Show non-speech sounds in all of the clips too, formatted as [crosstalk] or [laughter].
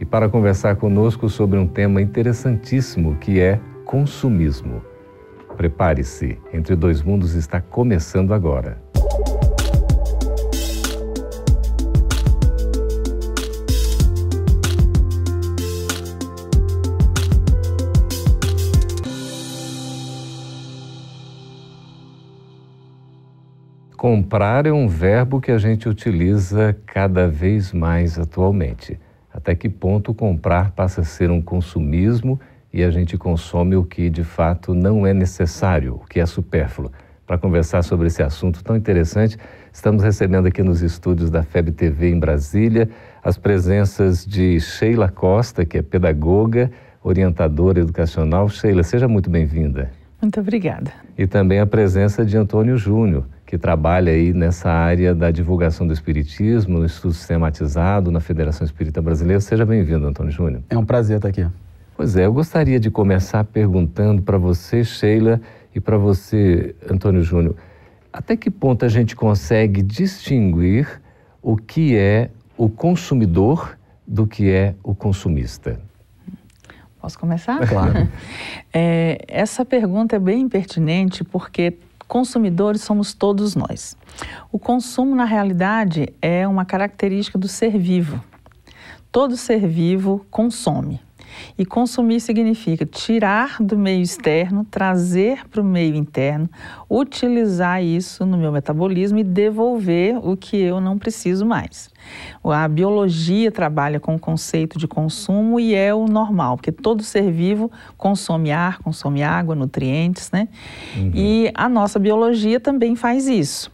e para conversar conosco sobre um tema interessantíssimo que é consumismo. Prepare-se, Entre Dois Mundos está começando agora. Comprar é um verbo que a gente utiliza cada vez mais atualmente até que ponto comprar passa a ser um consumismo e a gente consome o que de fato não é necessário, o que é supérfluo. Para conversar sobre esse assunto tão interessante, estamos recebendo aqui nos estúdios da FEB TV em Brasília as presenças de Sheila Costa, que é pedagoga, orientadora educacional. Sheila, seja muito bem-vinda. Muito obrigada. E também a presença de Antônio Júnior, que trabalha aí nessa área da divulgação do Espiritismo, no estudo sistematizado, na Federação Espírita Brasileira. Seja bem-vindo, Antônio Júnior. É um prazer estar aqui. Pois é, eu gostaria de começar perguntando para você, Sheila, e para você, Antônio Júnior, até que ponto a gente consegue distinguir o que é o consumidor do que é o consumista? Posso começar? Claro. [laughs] É, essa pergunta é bem pertinente porque consumidores somos todos nós. O consumo, na realidade, é uma característica do ser vivo. Todo ser vivo consome. E consumir significa tirar do meio externo, trazer para o meio interno, utilizar isso no meu metabolismo e devolver o que eu não preciso mais. A biologia trabalha com o conceito de consumo e é o normal, porque todo ser vivo consome ar, consome água, nutrientes, né? Uhum. E a nossa biologia também faz isso.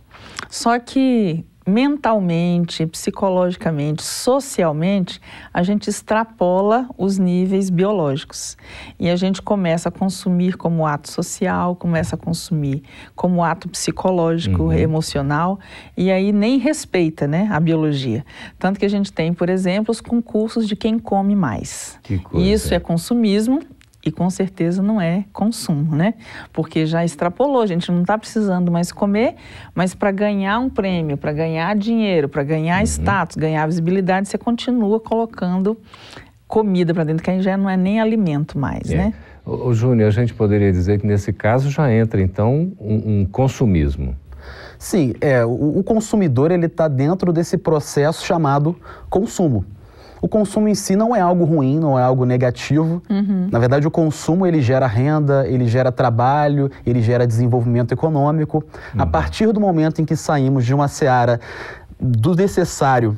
Só que mentalmente, psicologicamente, socialmente, a gente extrapola os níveis biológicos. E a gente começa a consumir como ato social, começa a consumir como ato psicológico, uhum. emocional, e aí nem respeita né, a biologia. Tanto que a gente tem, por exemplo, os concursos de quem come mais. Isso é consumismo e com certeza não é consumo, né? Porque já extrapolou, a gente não está precisando mais comer, mas para ganhar um prêmio, para ganhar dinheiro, para ganhar uhum. status, ganhar visibilidade, você continua colocando comida para dentro, que aí já não é nem alimento mais, é. né? O, Júnior, a gente poderia dizer que nesse caso já entra então um, um consumismo. Sim, é, o, o consumidor ele está dentro desse processo chamado consumo o consumo em si não é algo ruim, não é algo negativo. Uhum. Na verdade, o consumo ele gera renda, ele gera trabalho, ele gera desenvolvimento econômico. Uhum. A partir do momento em que saímos de uma seara do necessário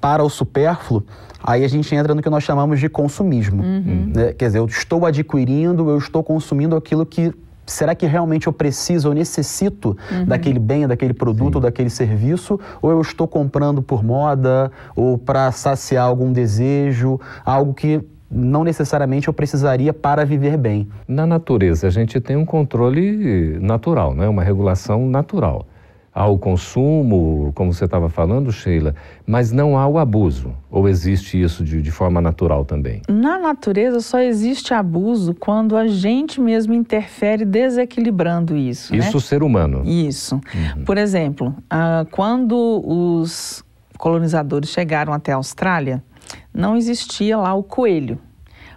para o supérfluo, aí a gente entra no que nós chamamos de consumismo. Uhum. Né? Quer dizer, eu estou adquirindo, eu estou consumindo aquilo que será que realmente eu preciso, eu necessito uhum. daquele bem, daquele produto, Sim. daquele serviço, ou eu estou comprando por moda ou para saciar algum desejo, algo que não necessariamente eu precisaria para viver bem. Na natureza, a gente tem um controle natural, não é uma regulação natural ao consumo, como você estava falando, Sheila, mas não há o abuso? Ou existe isso de, de, forma natural também? Na natureza só existe abuso quando a gente mesmo interfere desequilibrando isso. Isso né? o ser humano. Isso. Uhum. Por exemplo, uh, quando os colonizadores chegaram até a Austrália, não existia lá o coelho.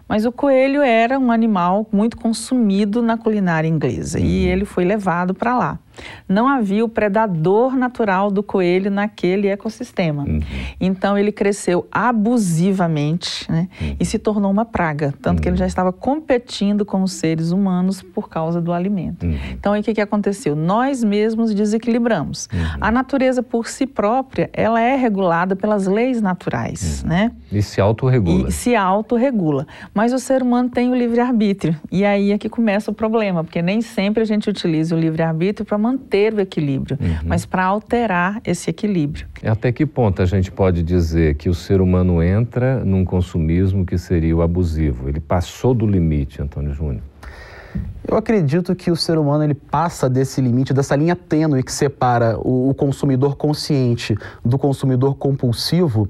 Mas o coelho era um animal muito consumido na culinária inglesa uhum. e ele foi levado para lá não havia o predador natural do coelho naquele ecossistema. Uhum. Então ele cresceu abusivamente né, uhum. e se tornou uma praga, tanto uhum. que ele já uhum. estava competindo com os seres humanos por causa do alimento. Uhum. Então o que, que aconteceu? Nós mesmos desequilibramos. Uhum. A natureza por si própria, ela é regulada pelas leis naturais, né? E se autorregula. E se autorregula. Mas o ser humano tem o livre-arbítrio. E aí é que começa o problema, porque nem sempre a gente utiliza o livre-arbítrio para manter o equilíbrio, uhum. mas para alterar esse equilíbrio. Até que ponto a gente pode dizer que o ser humano entra num consumismo que seria o abusivo? Ele passou do limite, Antônio Júnior. Eu acredito que o ser humano ele passa desse limite, dessa linha tênue que separa o, o, consumidor consciente do consumidor compulsivo,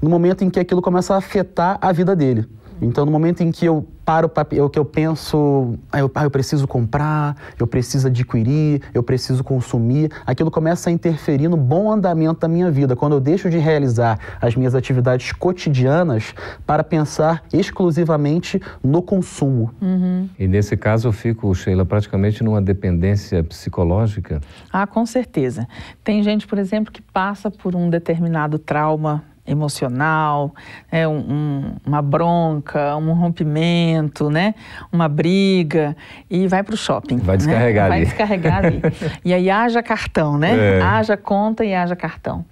no momento em que aquilo começa a afetar a vida dele. Então, no momento em que eu paro o que eu penso, ah, eu, ah, eu preciso comprar, eu preciso adquirir, eu preciso consumir, aquilo começa a interferir no bom andamento da minha vida. Quando eu deixo de realizar as minhas atividades cotidianas para pensar exclusivamente no consumo. Uhum. E nesse caso eu fico, Sheila, praticamente numa dependência psicológica? Ah, com certeza. Tem gente, por exemplo, que passa por um determinado trauma emocional, né, um, um, uma bronca, um rompimento, né, uma briga e vai para o shopping. Vai descarregar né? ali. Vai descarregar ali. [laughs] e aí haja cartão, né? É. Haja conta e haja cartão.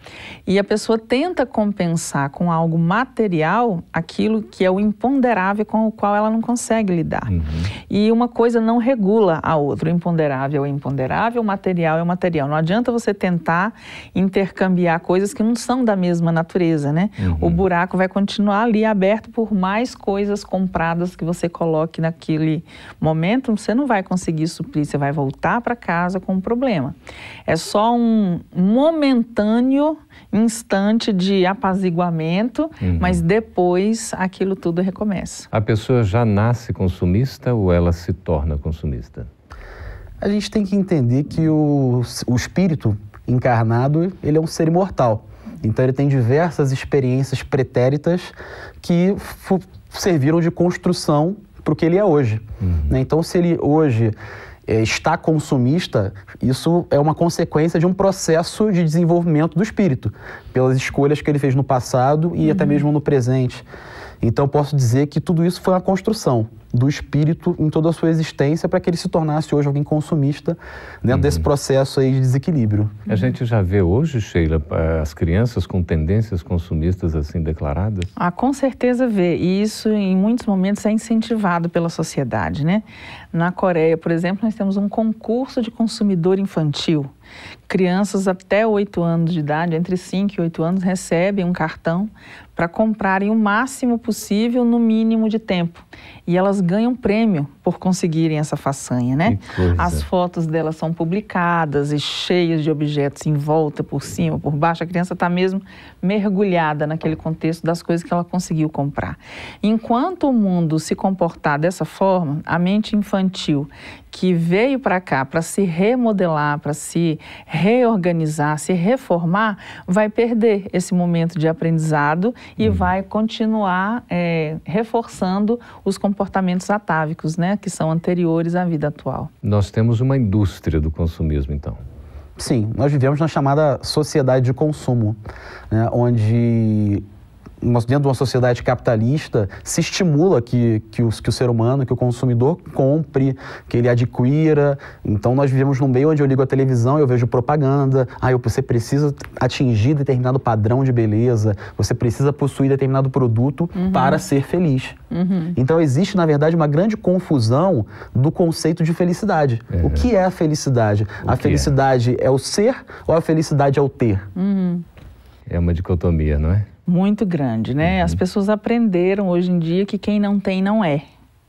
E a pessoa tenta compensar com algo material aquilo que é o imponderável com o qual ela não consegue lidar. Uhum. E uma coisa não regula a outra. O imponderável é o imponderável, o material é o material. Não adianta você tentar intercambiar coisas que não são da mesma natureza né? Uhum. O buraco vai continuar ali aberto por mais coisas compradas que você coloque naquele momento, você não vai conseguir suprir, você vai voltar para casa com um problema. É só um momentâneo instante de apaziguamento, uhum. mas depois aquilo tudo recomeça. A pessoa já nasce consumista ou ela se torna consumista? A gente tem que entender que o, o espírito encarnado ele é um ser imortal. Então ele tem diversas experiências pretéritas que serviram de construção para o que ele é hoje. Uhum. Né? Então se ele hoje é, está consumista, isso é uma consequência de um processo de desenvolvimento do espírito, pelas escolhas que ele fez no passado e uhum. até mesmo no presente. Então posso dizer que tudo isso foi uma construção do espírito em toda a sua existência para que ele se tornasse hoje alguém consumista dentro uhum. desse processo aí de desequilíbrio. A gente já vê hoje, Sheila, as crianças com tendências consumistas assim declaradas? Ah, com certeza vê. E isso em muitos momentos é incentivado pela sociedade, né? Na Coreia, por exemplo, nós temos um concurso de consumidor infantil. Crianças até 8 anos de idade, entre 5 e 8 anos, recebem um cartão para comprarem o máximo possível no mínimo de tempo. E elas ganham prêmio por conseguirem essa façanha, né? As fotos delas são publicadas e cheias de objetos em volta, por cima, por baixo. A criança está mesmo mergulhada naquele contexto das coisas que ela conseguiu comprar. Enquanto o mundo se comportar dessa forma, a mente infantil que veio para cá para se remodelar, para se reorganizar, se reformar, vai perder esse momento de aprendizado e uhum. vai continuar é, reforçando os comportamentos atávicos, né, que são anteriores à vida atual. Nós temos uma indústria do consumismo, então. Sim, nós vivemos na chamada sociedade de consumo, né, onde dentro de uma sociedade capitalista, se estimula que, que, o, que o ser humano, que o consumidor compre, que ele adquira. Então, nós vivemos num meio onde eu ligo a televisão e eu vejo propaganda. Ah, você precisa atingir determinado padrão de beleza, você precisa possuir determinado produto uhum. para ser feliz. Uhum. Então, existe, na verdade, uma grande confusão do conceito de felicidade. É. O que é a felicidade? O a é? felicidade é? é? o ser ou a felicidade é o ter? Uhum. É uma dicotomia, não é? Muito grande, né? Uhum. As pessoas aprenderam hoje em dia que quem não tem não é.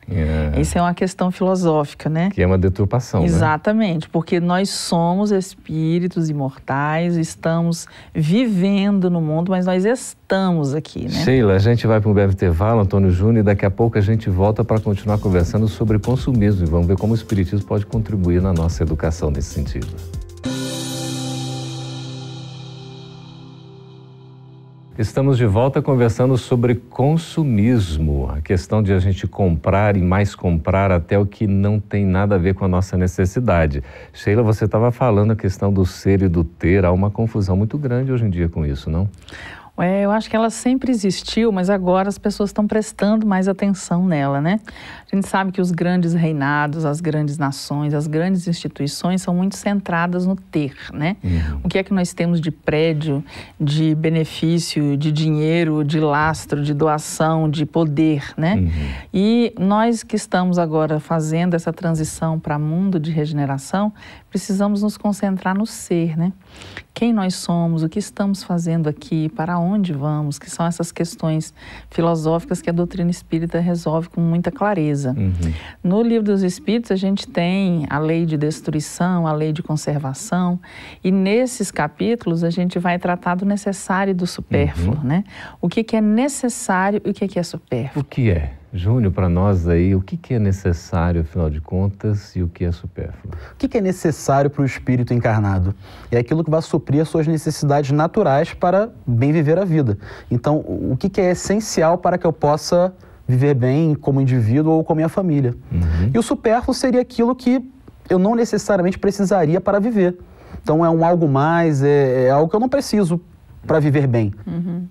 É. Isso é uma questão filosófica, né? Que é uma deturpação. Né? Exatamente, né? porque nós somos espíritos imortais, estamos vivendo no mundo, mas nós estamos aqui, né? Sheila, a gente vai para um breve intervalo, Antônio Júnior, e daqui a pouco a gente volta para continuar conversando sobre consumismo e vamos ver como o Espiritismo pode contribuir na nossa educação nesse sentido. Estamos de volta conversando sobre consumismo, a questão de a gente comprar e mais comprar até o que não tem nada a ver com a nossa necessidade. Sheila, você estava falando a questão do ser e do ter, há uma confusão muito grande hoje em dia com isso, não? É, eu acho que ela sempre existiu, mas agora as pessoas estão prestando mais atenção nela, né? A gente sabe que os grandes reinados, as grandes nações, as grandes instituições são muito centradas no ter, né? Uhum. O que é que nós temos de prédio, de benefício, de dinheiro, de lastro, de doação, de poder, né? Uhum. E nós que estamos agora fazendo essa transição para mundo de regeneração, precisamos nos concentrar no ser, né? Quem nós somos, o que estamos fazendo aqui, para onde vamos, que são essas questões filosóficas que a doutrina espírita resolve com muita clareza. Uhum. No livro dos Espíritos, a gente tem a lei de destruição, a lei de conservação, e nesses capítulos a gente vai tratar do necessário e do supérfluo, uhum. né? O que, que é necessário e o que, que é supérfluo. O que é? Júnior, para nós aí, o que, que é necessário, afinal de contas, e o que é supérfluo? O que, que é necessário para o espírito encarnado? É aquilo que vai suprir as suas necessidades naturais para bem viver a vida. Então, o que, que é essencial para que eu possa viver bem como indivíduo ou com a minha família? Uhum. E o supérfluo seria aquilo que eu não necessariamente precisaria para viver. Então, é um algo mais, é, é algo que eu não preciso para viver bem. Uhum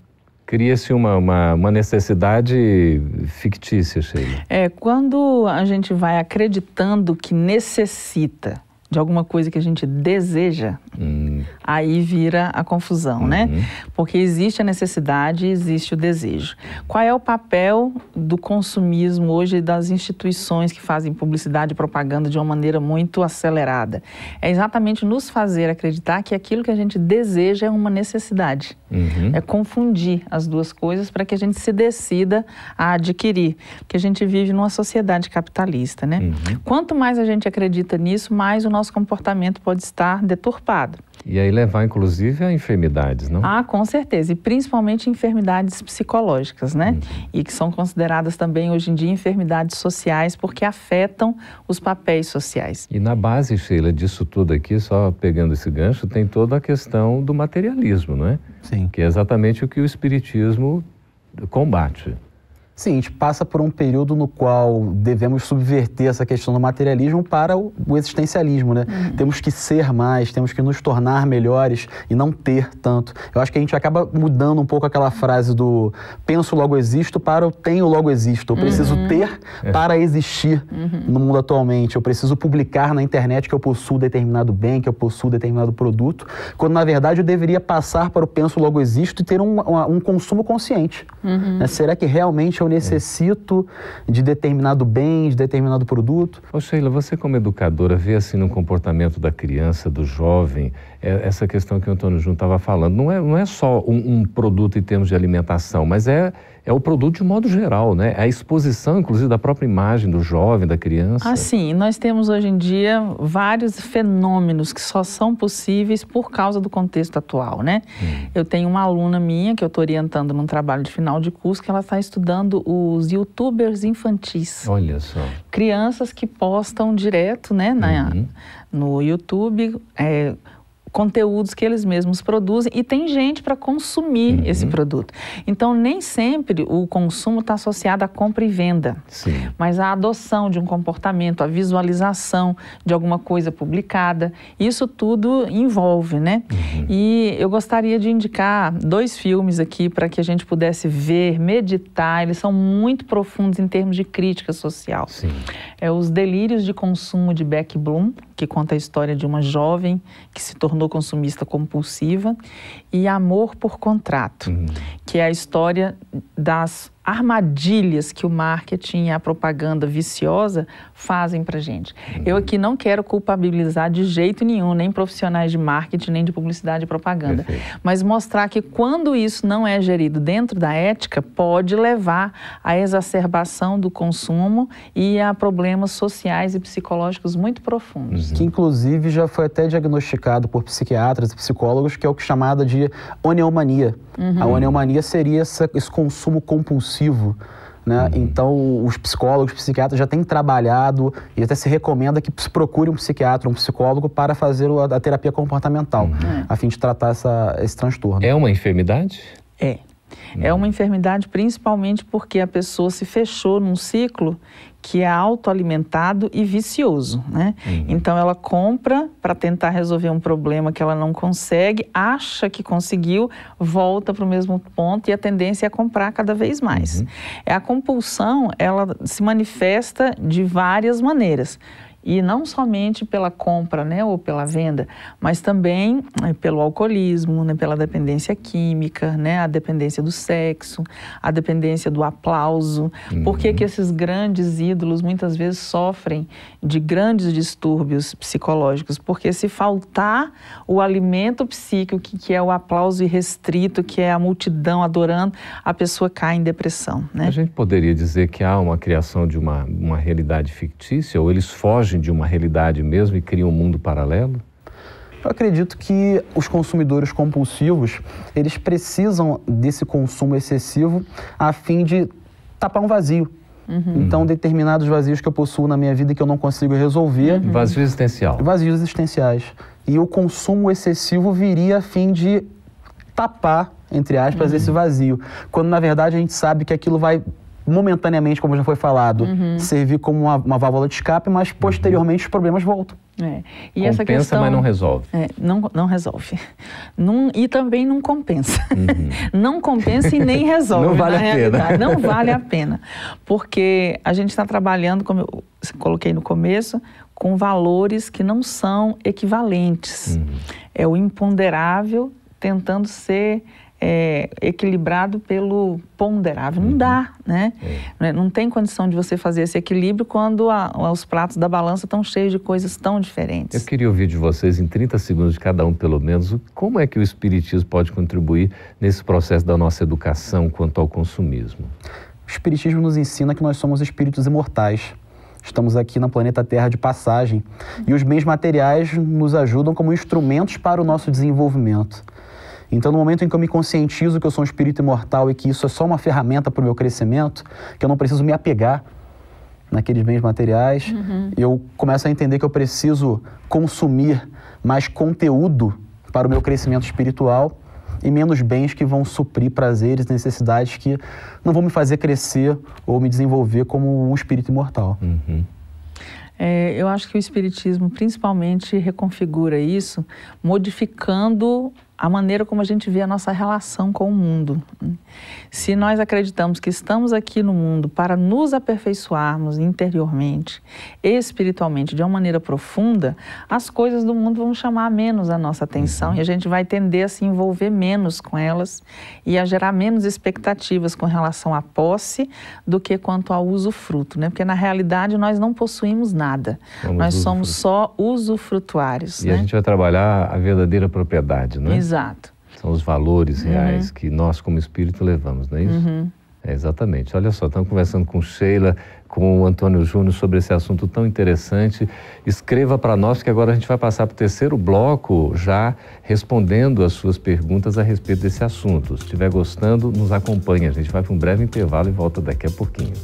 cria-se uma, uma, uma, necessidade fictícia, Sheila. É, quando a gente vai acreditando que necessita de alguma coisa que a gente deseja, hum. aí vira a confusão, né? uhum. né? Porque existe a necessidade e existe o desejo. Qual é o papel do consumismo hoje das instituições que fazem publicidade e propaganda de uma maneira muito acelerada? É exatamente nos fazer acreditar que aquilo que a gente deseja é uma necessidade. Uhum. É confundir as duas coisas para que a gente se decida a adquirir. Porque a gente vive numa sociedade capitalista, né? Uhum. Quanto mais a gente acredita nisso, mais o nosso comportamento pode estar deturpado. E aí levar, inclusive, a enfermidades, não? Ah, com certeza. E principalmente enfermidades psicológicas, né? Uhum. E que são consideradas também, hoje em dia, enfermidades sociais, porque afetam os papéis sociais. E na base, Sheila, disso tudo aqui, só pegando esse gancho, tem toda a questão do materialismo, não é? Sim. Que é exatamente o que o Espiritismo combate. Sim, a gente passa por um período no qual devemos subverter essa questão do materialismo para o, o existencialismo, né? Uhum. Temos que ser mais, temos que nos tornar melhores e não ter tanto. Eu acho que a gente acaba mudando um pouco aquela frase do penso logo existo para o tenho logo existo. Eu preciso uhum. ter é. para existir uhum. no mundo atualmente. Eu preciso publicar na internet que eu possuo determinado bem, que eu possuo determinado produto, quando na verdade eu deveria passar para o penso logo existo e ter um, um, um consumo consciente. Uhum. Né? Será que realmente eu necessito de determinado bem, de determinado produto. Ô Sheila, você como educadora vê assim no comportamento da criança, do jovem, essa questão que o Antônio Júnior estava falando, não é, não é só um, um produto em termos de alimentação, mas é é o produto de modo geral, né? A exposição, inclusive, da própria imagem do jovem, da criança. Ah, sim. Nós temos hoje em dia vários fenômenos que só são possíveis por causa do contexto atual, né? Hum. Eu tenho uma aluna minha que eu estou orientando num trabalho de final de curso que ela está estudando os youtubers infantis. Olha só. Crianças que postam direto, né, na, uhum. no YouTube. É, conteúdos que eles mesmos produzem e tem gente para consumir uhum. esse produto. Então, nem sempre o consumo está associado à compra e venda, Sim. mas à adoção de um comportamento, à visualização de alguma coisa publicada. Isso tudo envolve, né? Uhum. E eu gostaria de indicar dois filmes aqui para que a gente pudesse ver, meditar. Eles são muito profundos em termos de crítica social. Sim. É Os Delírios de Consumo de Beck Bloom, que conta a história de uma jovem que se tornou consumista compulsiva, e Amor por Contrato, uhum. que é a história das armadilhas que o marketing e a propaganda viciosa fazem para gente. Uhum. Eu aqui não quero culpabilizar de jeito nenhum, nem profissionais de marketing, nem de publicidade e propaganda, Perfeito. mas mostrar que quando isso não é gerido dentro da ética, pode levar à exacerbação do consumo e a problemas sociais e psicológicos muito profundos. Uhum. Que inclusive já foi até diagnosticado por psiquiatras e psicólogos, que é o que é chamado de oneomania. Uhum. A oneomania seria essa, esse consumo compulsivo. Né? Uhum. Então, os psicólogos, os psiquiatras já têm trabalhado e até se recomenda que se procure um psiquiatra, um psicólogo para fazer a, a terapia comportamental, uhum. a fim de tratar essa, esse transtorno. É uma enfermidade? É. É uma enfermidade principalmente porque a pessoa se fechou num ciclo que é autoalimentado e vicioso, né? Uhum. Então ela compra para tentar resolver um problema que ela não consegue, acha que conseguiu, volta para o mesmo ponto e a tendência é comprar cada vez mais. Uhum. É a compulsão, ela se manifesta de várias maneiras e não somente pela compra né, ou pela venda, mas também é, pelo alcoolismo, né, pela dependência química, né, a dependência do sexo, a dependência do aplauso. Uhum. Por que, que esses grandes ídolos muitas vezes sofrem de grandes distúrbios psicológicos? Porque se faltar o alimento psíquico, que, que é o aplauso irrestrito, que é a multidão adorando, a pessoa cai em depressão. Né? A gente poderia dizer que há uma criação de uma, uma realidade fictícia, ou eles fogem fogem de uma realidade mesmo e criam um mundo paralelo? Eu acredito que os consumidores compulsivos, eles precisam desse consumo excessivo a fim de tapar um vazio. Uhum. Então, determinados vazios que eu possuo na minha vida e que eu não consigo resolver. Uhum. Vazio existencial. Vazios existenciais. E o consumo excessivo viria a fim de tapar, entre aspas, uhum. esse vazio. Quando, na verdade, a gente sabe que aquilo vai momentaneamente, como já foi falado, uhum. servir como uma, uma, válvula de escape, mas posteriormente os problemas voltam. É. E compensa, essa questão, mas não resolve. É, não, não resolve. Não, e também não compensa. Uhum. [laughs] não compensa e nem [laughs] resolve. Não vale a pena. [laughs] Não vale a pena. Porque a gente está trabalhando, como eu coloquei no começo, com valores que não são equivalentes. Uhum. É o imponderável tentando ser é, equilibrado pelo ponderável. Não dá, né? É. Não tem condição de você fazer esse equilíbrio quando a, os pratos da balança estão cheios de coisas tão diferentes. Eu queria ouvir de vocês, em 30 segundos de cada um pelo menos, como é que o Espiritismo pode contribuir nesse processo da nossa educação quanto ao consumismo? O Espiritismo nos ensina que nós somos espíritos imortais. Estamos aqui na planeta Terra de passagem e os bens materiais nos ajudam como instrumentos para o nosso desenvolvimento. Então, no momento em que eu me conscientizo que eu sou um espírito imortal e que isso é só uma ferramenta para o meu crescimento, que eu não preciso me apegar naqueles bens materiais, uhum. eu começo a entender que eu preciso consumir mais conteúdo para o meu crescimento espiritual e menos bens que vão suprir prazeres, necessidades que não vão me fazer crescer ou me desenvolver como um espírito imortal. Uhum. É, eu acho que o Espiritismo principalmente reconfigura isso, modificando a maneira como a gente vê a nossa relação com o mundo. Se nós acreditamos que estamos aqui no mundo para nos aperfeiçoarmos interiormente, espiritualmente, de uma maneira profunda, as coisas do mundo vão chamar menos a nossa atenção e a gente vai tender a se envolver menos com elas e a gerar menos expectativas com relação à posse do que quanto ao usufruto, né? Porque na realidade nós não possuímos nada, nós somos só usufrutuários. E né? a gente vai trabalhar a verdadeira propriedade, não é? Exato. São os valores uhum. reais uhum. que nós, como espírito, levamos, não é isso? Uhum. É, exatamente. Olha só, estamos conversando com Sheila, com o Antônio Júnior sobre esse assunto tão interessante. Escreva para nós, que agora a gente vai passar para o terceiro bloco, já respondendo as suas perguntas a respeito desse assunto. Se estiver gostando, nos acompanhe. A gente vai para um breve intervalo e volta daqui a pouquinho.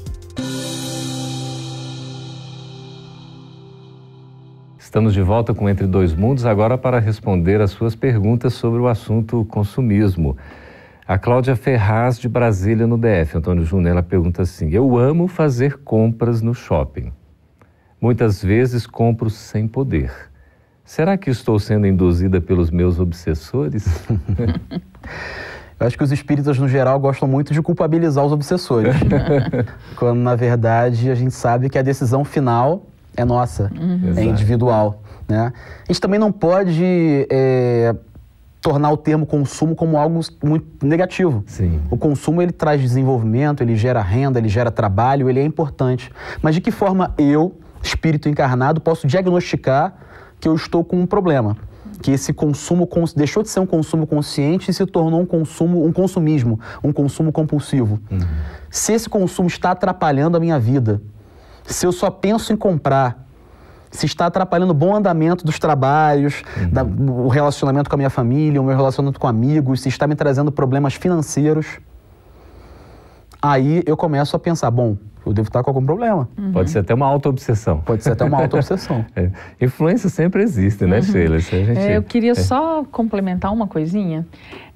Estamos de volta com Entre Dois Mundos, agora para responder as suas perguntas sobre o assunto consumismo. A Cláudia Ferraz, de Brasília, no DF, Antônio Júnior, ela pergunta assim: Eu amo fazer compras no shopping. Muitas vezes compro sem poder. Será que estou sendo induzida pelos meus obsessores? [laughs] Eu acho que os espíritas, no geral, gostam muito de culpabilizar os obsessores. [laughs] quando, na verdade, a gente sabe que a decisão final é nossa, uhum. é individual. Né? A gente também não pode é, tornar o termo consumo como algo muito negativo. Sim. O consumo ele traz desenvolvimento, ele gera renda, ele gera trabalho, ele é importante. Mas de que forma eu, espírito encarnado, posso diagnosticar que eu estou com um problema? que esse consumo deixou de ser um consumo consciente e se tornou um consumo, um consumismo, um consumo compulsivo. Uhum. Se esse consumo está atrapalhando a minha vida, se eu só penso em comprar, se está atrapalhando o bom andamento dos trabalhos, uhum. da, o relacionamento com a minha família, o meu relacionamento com amigos, se está me trazendo problemas financeiros, aí eu começo a pensar, bom, eu devo estar com algum problema. Uhum. Pode ser até uma auto-obsessão. Pode ser até uma auto-obsessão. [laughs] é. Influência sempre existe, né, uhum. Sheila? Gente... É, eu queria é. só complementar uma coisinha.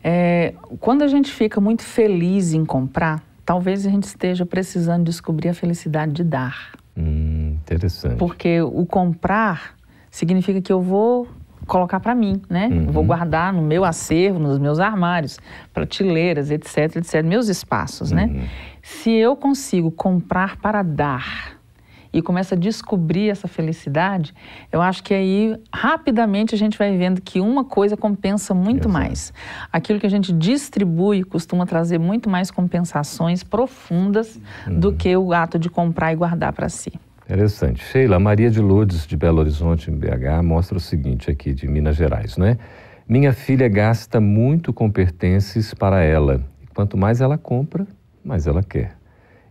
É, quando a gente fica muito feliz em comprar, talvez a gente esteja precisando descobrir a felicidade de dar. Hum, interessante. Porque o comprar significa que eu vou colocar para mim, né? Uhum. Vou guardar no meu acervo, nos meus armários, prateleiras, etc, etc, meus espaços, né? uhum. né? Se eu consigo comprar para dar e começa a descobrir essa felicidade, eu acho que aí rapidamente a gente vai vendo que uma coisa compensa muito Exato. mais. Aquilo que a gente distribui costuma trazer muito mais compensações profundas uhum. do que o ato de comprar e guardar para si. Interessante. Sheila, Maria de Lourdes, de Belo Horizonte, em BH, mostra o seguinte aqui, de Minas Gerais, não é? Minha filha gasta muito com pertences para ela. Quanto mais ela compra, mais ela quer.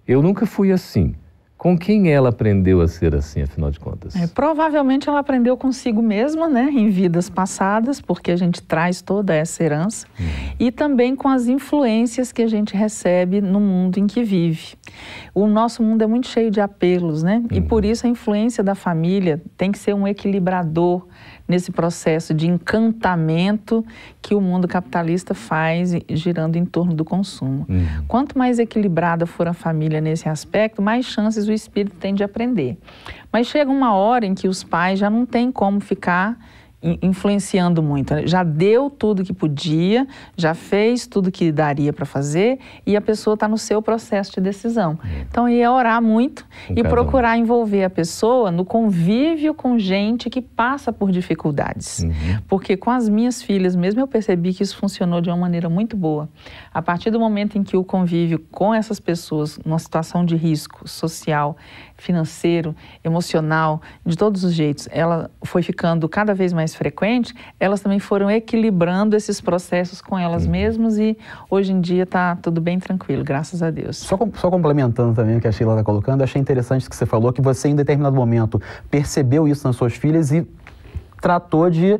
Eu nunca fui assim. Com quem ela aprendeu a ser assim, afinal de contas? É, provavelmente ela aprendeu consigo mesma, né, em vidas passadas, porque a gente traz toda essa herança, uhum. e também com as influências que a gente recebe no mundo em que vive. O nosso mundo é muito cheio de apelos, né? Uhum. E por isso a influência da família tem que ser um equilibrador nesse processo de encantamento que o mundo capitalista faz girando em torno do consumo. Uhum. Quanto mais equilibrada for a família nesse aspecto, mais chances o espírito tem de aprender. Mas chega uma hora em que os pais já não têm como ficar influenciando muito. Né? Já deu tudo que podia, já fez tudo que daria para fazer e a pessoa está no seu processo de decisão. Uhum. Então, ia orar muito e procurar um. envolver a pessoa no convívio com gente que passa por dificuldades. Uhum. Porque com as minhas filhas, mesmo eu percebi que isso funcionou de uma maneira muito boa. A partir do momento em que o convívio com essas pessoas, numa situação de risco social, financeiro, emocional, de todos os jeitos, ela foi ficando cada vez mais frequente, elas também foram equilibrando esses processos com elas uhum. mesmas e hoje em dia está tudo bem tranquilo, graças a Deus. Só, só complementando também o que a Sheila está colocando, achei interessante que você falou que você em determinado momento percebeu isso nas suas filhas e tratou de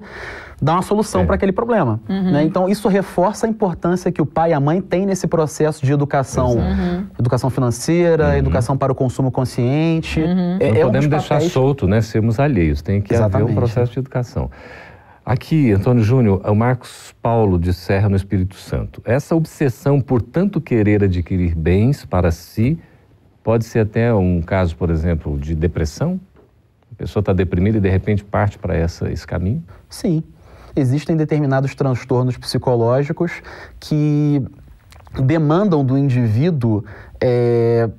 dar uma solução é. para aquele problema. Uhum. Né? Então, isso reforça a importância que o pai e a mãe têm nesse processo de educação. Uhum. Educação financeira, uhum. educação para o consumo consciente. Uhum. É, Não é podemos um deixar papéis... solto, né? Sermos alheios. Tem que Exatamente. haver um processo de educação. Aqui, Antônio Júnior, é o Marcos Paulo de Serra, no Espírito Santo. Essa obsessão por tanto querer adquirir bens para si pode ser até um caso, por exemplo, de depressão? Pessoa está deprimida e de repente parte para esse caminho? Sim existem determinados transtornos psicológicos que demandam do indivíduo é,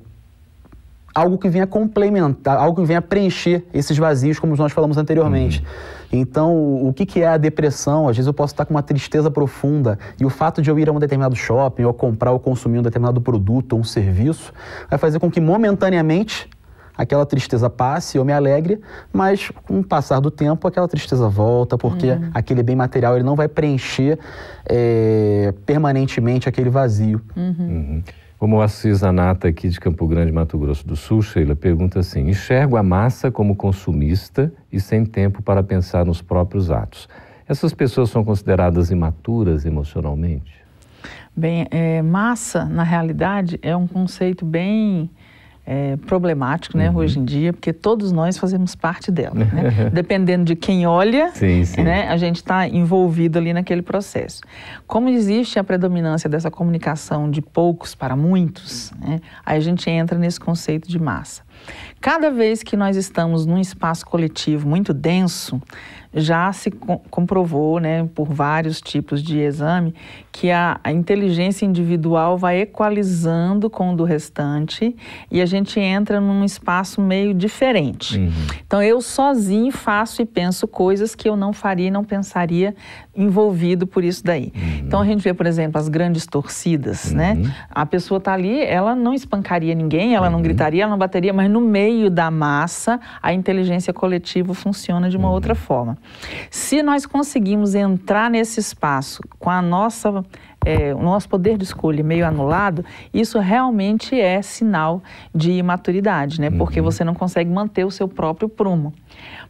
algo que venha complementar, algo que venha preencher esses vazios, como nós falamos anteriormente. Uhum. Então, o que, que é a depressão? Às vezes eu posso estar com uma tristeza profunda e o fato de eu ir a um determinado shopping ou comprar ou consumir um determinado produto ou um serviço vai fazer com que momentaneamente aquela tristeza passe, eu me alegre, mas com o passar do tempo aquela tristeza volta, porque uhum. aquele bem material ele não vai preencher é, permanentemente aquele vazio. Uhum. Uhum. Como a Cisanata aqui de Campo Grande, Mato Grosso do Sul, Sheila, pergunta assim: enxergo a massa como consumista e sem tempo para pensar nos próprios atos. Essas pessoas são consideradas imaturas emocionalmente? Bem, é, massa, na realidade, é um conceito bem é, problemático, né, uhum. hoje em dia, porque todos nós fazemos parte dela. Né? [laughs] Dependendo de quem olha, sim, sim. Né, a gente está envolvido ali naquele processo. Como existe a predominância dessa comunicação de poucos para muitos, né, aí a gente entra nesse conceito de massa. Cada vez que nós estamos num espaço coletivo muito denso, já se comprovou, né, por vários tipos de exame, que a, a, inteligência individual vai equalizando com o do restante e a gente entra num espaço meio diferente. Uhum. Então, eu sozinho faço e penso coisas que eu não faria e não pensaria envolvido por isso daí. Uhum. Então, a gente vê, por exemplo, as grandes torcidas, né? uhum. né? A pessoa está ali, ela não espancaria ninguém, ela não uhum. gritaria, ela não bateria, mas no meio da massa, a inteligência coletiva funciona de uma uhum. outra forma. Se nós conseguimos entrar nesse espaço com a nossa é, o nosso poder de escolha meio anulado, isso realmente é sinal de imaturidade, né? Porque uhum. você não consegue manter o seu próprio prumo.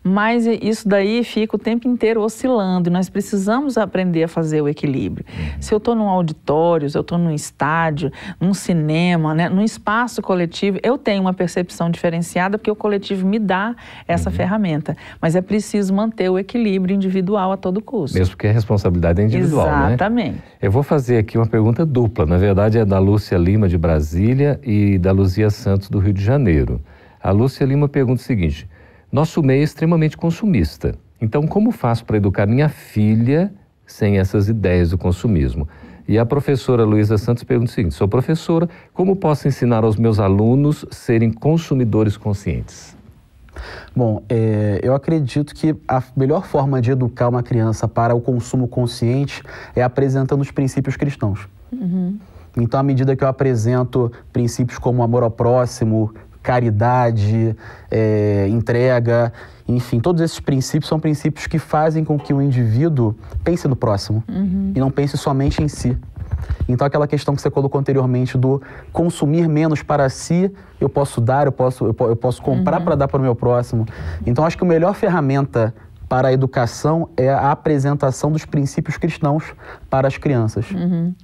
Mas isso daí fica o tempo inteiro oscilando e nós precisamos aprender a fazer o equilíbrio. Uhum. Se eu estou num auditório, se eu estou num estádio, num cinema, né, num espaço coletivo, eu tenho uma percepção diferenciada porque o coletivo me dá essa uhum. ferramenta. Mas é preciso manter o equilíbrio individual a todo custo. Mesmo que a responsabilidade é individual, né? Exatamente. Né? Eu vou fazer aqui uma pergunta dupla. Na verdade, é da Lúcia Lima, de Brasília, e da Luzia Santos, do Rio de Janeiro. A Lúcia Lima pergunta o seguinte: nosso meio é extremamente consumista. Então, como faço para educar minha filha sem essas ideias do consumismo? E a professora Luísa Santos pergunta o seguinte: sou professora, como posso ensinar aos meus alunos serem consumidores conscientes? Bom, é, eu acredito que a melhor forma de educar uma criança para o consumo consciente é apresentando os princípios cristãos. Uhum. Então, à medida que eu apresento princípios como amor ao próximo, caridade, é, entrega, enfim, todos esses princípios são princípios que fazem com que o indivíduo pense no próximo uhum. e não pense somente em si. Então, aquela questão que você colocou anteriormente do consumir menos para si, eu posso dar, eu posso, eu, eu posso comprar uhum. para dar para o meu próximo. Então, acho que a melhor ferramenta para a educação é a apresentação dos princípios cristãos para as crianças. Uhum.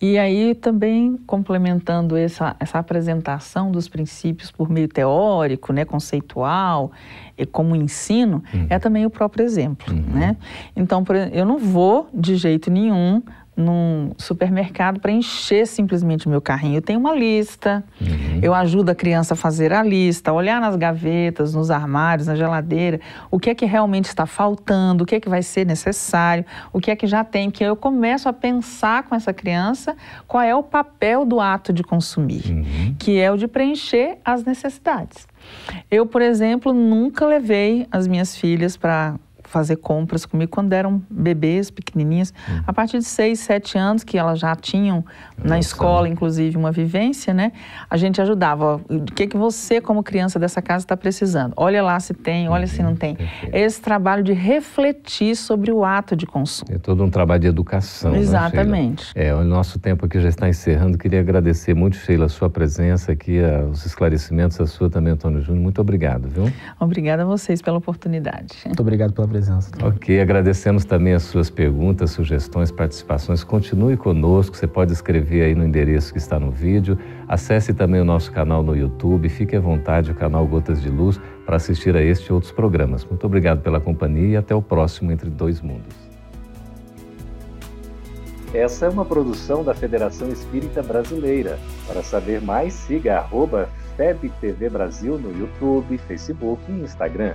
E aí também complementando essa, essa apresentação dos princípios por meio teórico, né, conceitual, e como ensino, uhum. é também o próprio exemplo, uhum. né? Então, eu não vou de jeito nenhum num supermercado para encher simplesmente o meu carrinho. Eu tenho uma lista, uhum. eu ajudo a criança a fazer a lista, olhar nas gavetas, nos armários, na geladeira, o que é que realmente está faltando, o que é que vai ser necessário, o que é que já tem, que eu começo a pensar com essa criança qual é o papel do ato de consumir, uhum. que é o de preencher as necessidades. Eu, por exemplo, nunca levei as minhas filhas para fazer compras comigo quando eram bebês, pequenininhas. Uhum. A partir de seis, sete anos, que elas já tinham Nossa. na escola, inclusive, uma vivência, né? A gente ajudava. O que, que você, como criança dessa casa, está precisando? Olha lá se tem, olha uhum. se não tem. Perfeito. Esse trabalho de refletir sobre o ato de consumo. É todo um trabalho de educação. Né, Exatamente. Né, é, o nosso tempo aqui já está encerrando. Queria agradecer muito, Sheila, a sua presença aqui, os esclarecimentos, a sua também, Antônio Júnior. Muito obrigado, viu? Obrigada a vocês pela oportunidade. Muito obrigado pela presença presença. Ok, agradecemos também as suas perguntas, sugestões, participações. Continue conosco, você pode escrever aí no endereço que está no vídeo. Acesse também o nosso canal no YouTube, fique à vontade, o canal Gotas de Luz, para assistir a este e outros programas. Muito obrigado pela companhia e até o próximo Entre Dois Mundos. Essa é uma produção da Federação Espírita Brasileira. Para saber mais, siga arroba FebTV Brasil no YouTube, Facebook e Instagram.